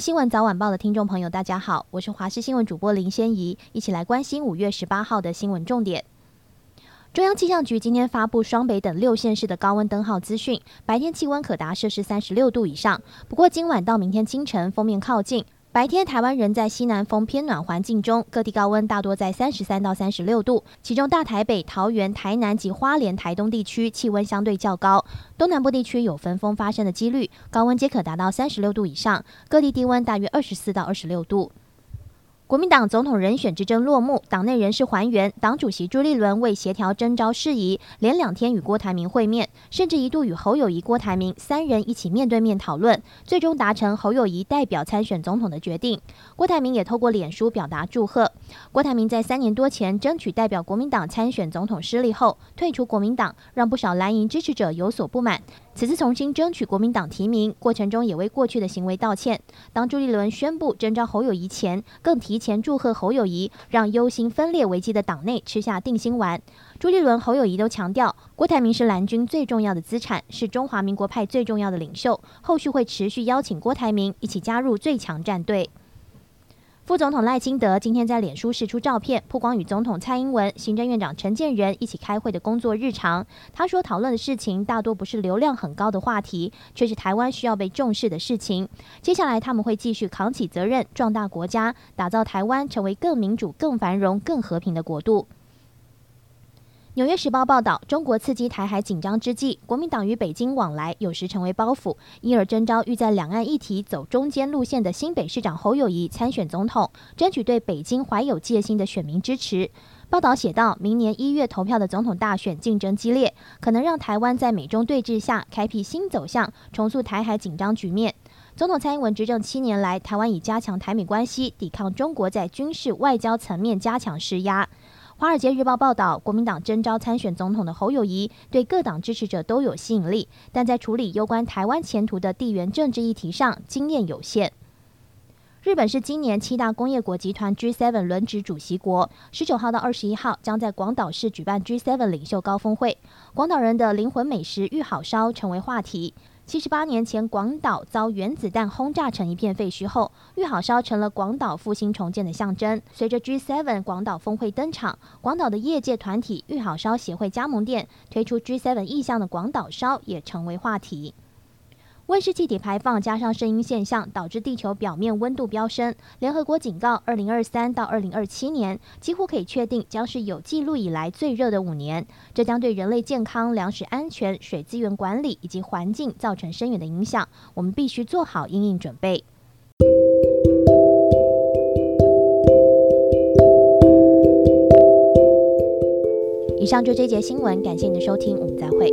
新闻早晚报的听众朋友，大家好，我是华视新闻主播林仙怡，一起来关心五月十八号的新闻重点。中央气象局今天发布双北等六县市的高温灯号资讯，白天气温可达摄氏三十六度以上。不过今晚到明天清晨，封面靠近。白天，台湾仍在西南风偏暖环境中，各地高温大多在三十三到三十六度。其中，大台北、桃园、台南及花莲、台东地区气温相对较高，东南部地区有分风发生的几率，高温皆可达到三十六度以上。各地低温大约二十四到二十六度。国民党总统人选之争落幕，党内人士还原，党主席朱立伦为协调征召事宜，连两天与郭台铭会面，甚至一度与侯友谊、郭台铭三人一起面对面讨论，最终达成侯友谊代表参选总统的决定。郭台铭也透过脸书表达祝贺。郭台铭在三年多前争取代表国民党参选总统失利后，退出国民党，让不少蓝营支持者有所不满。此次重新争取国民党提名过程中，也为过去的行为道歉。当朱立伦宣布征召侯友谊前，更提前祝贺侯友谊，让忧心分裂危机的党内吃下定心丸。朱立伦、侯友谊都强调，郭台铭是蓝军最重要的资产，是中华民国派最重要的领袖。后续会持续邀请郭台铭一起加入最强战队。副总统赖清德今天在脸书释出照片，曝光与总统蔡英文、行政院长陈建仁一起开会的工作日常。他说，讨论的事情大多不是流量很高的话题，却是台湾需要被重视的事情。接下来他们会继续扛起责任，壮大国家，打造台湾成为更民主、更繁荣、更和平的国度。纽约时报报道，中国刺激台海紧张之际，国民党与北京往来有时成为包袱，因而征召欲在两岸议题走中间路线的新北市长侯友谊参选总统，争取对北京怀有戒心的选民支持。报道写道，明年一月投票的总统大选竞争激烈，可能让台湾在美中对峙下开辟新走向，重塑台海紧张局面。总统蔡英文执政七年来，台湾以加强台美关系，抵抗中国在军事、外交层面加强施压。《华尔街日报》报道，国民党征召参选总统的侯友谊对各党支持者都有吸引力，但在处理攸关台湾前途的地缘政治议题上经验有限。日本是今年七大工业国集团 G7 轮值主席国，十九号到二十一号将在广岛市举办 G7 领袖高峰会，广岛人的灵魂美食玉好烧成为话题。七十八年前，广岛遭原子弹轰炸成一片废墟后，玉好烧成了广岛复兴重建的象征。随着 G7 广岛峰会登场，广岛的业界团体玉好烧协会加盟店推出 G7 意向的广岛烧，也成为话题。温室气体排放加上圣婴现象，导致地球表面温度飙升。联合国警告，二零二三到二零二七年几乎可以确定将是有记录以来最热的五年。这将对人类健康、粮食安全、水资源管理以及环境造成深远的影响。我们必须做好应应准备。以上就这节新闻，感谢您的收听，我们再会。